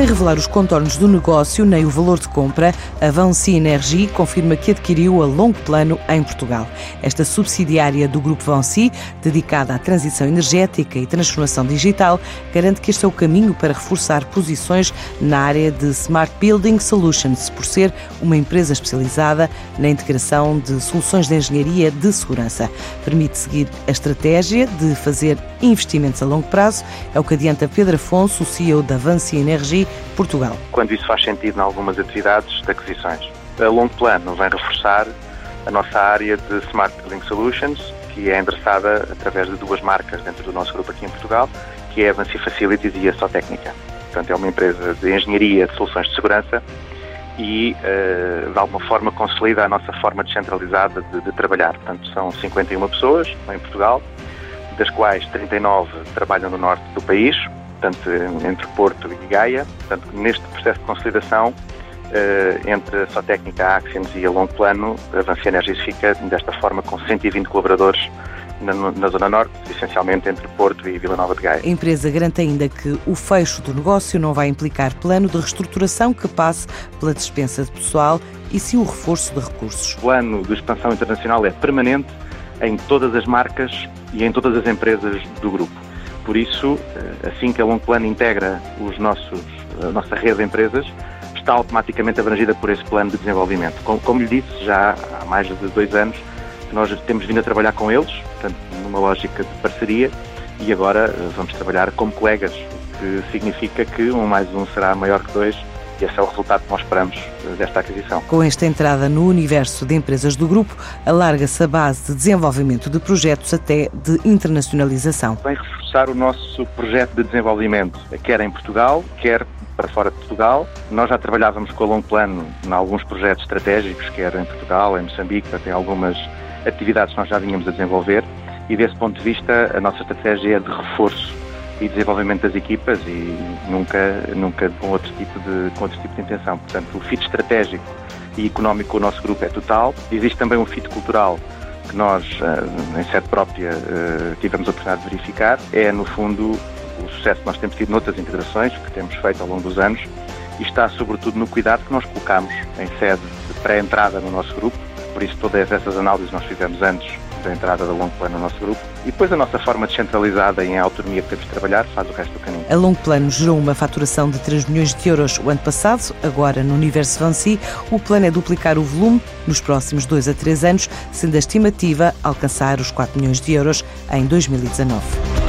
Sem revelar os contornos do negócio nem o valor de compra, a Vancy Energy confirma que adquiriu a longo plano em Portugal. Esta subsidiária do Grupo Vancy, dedicada à transição energética e transformação digital, garante que este é o caminho para reforçar posições na área de Smart Building Solutions, por ser uma empresa especializada na integração de soluções de engenharia de segurança. Permite seguir a estratégia de fazer investimentos a longo prazo, é o que adianta Pedro Afonso, CEO da Vancy Energy Portugal. Quando isso faz sentido em algumas atividades de aquisições. A longo plano vem reforçar a nossa área de Smart Building Solutions, que é endereçada através de duas marcas dentro do nosso grupo aqui em Portugal, que é a Avanci Facilities e a Sotécnica. Portanto, é uma empresa de engenharia de soluções de segurança e, uh, de alguma forma, consolida a nossa forma descentralizada de, de trabalhar. Portanto, são 51 pessoas em Portugal, das quais 39 trabalham no norte do país, portanto, entre Porto e Gaia. Portanto, neste processo de consolidação, eh, entre a sua técnica a Axions e a longo plano, a Avancia Energies fica desta forma com 120 colaboradores na, na, Zona Norte, essencialmente entre Porto e Vila Nova de Gaia. A empresa garante ainda que o fecho do negócio não vai implicar plano de reestruturação que passe pela dispensa de pessoal e sim o reforço de recursos. O plano de expansão internacional é permanente em todas as marcas e em todas as empresas do grupo. Por isso, eh, assim que a Longo Plano integra os nossos, a nossa rede de empresas, está automaticamente abrangida por esse plano de desenvolvimento. Como, como lhe disse, já há mais de dois anos nós temos vindo a trabalhar com eles, portanto, numa lógica de parceria, e agora eh, vamos trabalhar como colegas, o que significa que um mais um será maior que dois esse é o resultado que nós esperamos eh, desta aquisição. Com esta entrada no universo de empresas do grupo, alarga-se a base de desenvolvimento de projetos até de internacionalização. Vem reforçar o nosso projeto de desenvolvimento, quer em Portugal, quer para fora de Portugal. Nós já trabalhávamos com a longo plano em alguns projetos estratégicos, quer em Portugal, em Moçambique, tem algumas atividades que nós já vínhamos a desenvolver e desse ponto de vista a nossa estratégia é de reforço e desenvolvimento das equipas e nunca, nunca com, outro tipo de, com outro tipo de intenção. Portanto, o fit estratégico e económico com o nosso grupo é total. Existe também um fit cultural que nós, eh, em sede própria, eh, tivemos a oportunidade de verificar. É, no fundo, o sucesso que nós temos tido noutras integrações que temos feito ao longo dos anos e está, sobretudo, no cuidado que nós colocamos em sede de pré-entrada no nosso grupo. Por isso, todas essas análises nós fizemos antes da entrada da Longo Plano no nosso grupo. E depois a nossa forma descentralizada em autonomia que temos de trabalhar faz o resto do caminho. A Longo Plano gerou uma faturação de 3 milhões de euros o ano passado. Agora, no universo Vancy, o plano é duplicar o volume nos próximos 2 a 3 anos, sendo a estimativa alcançar os 4 milhões de euros em 2019.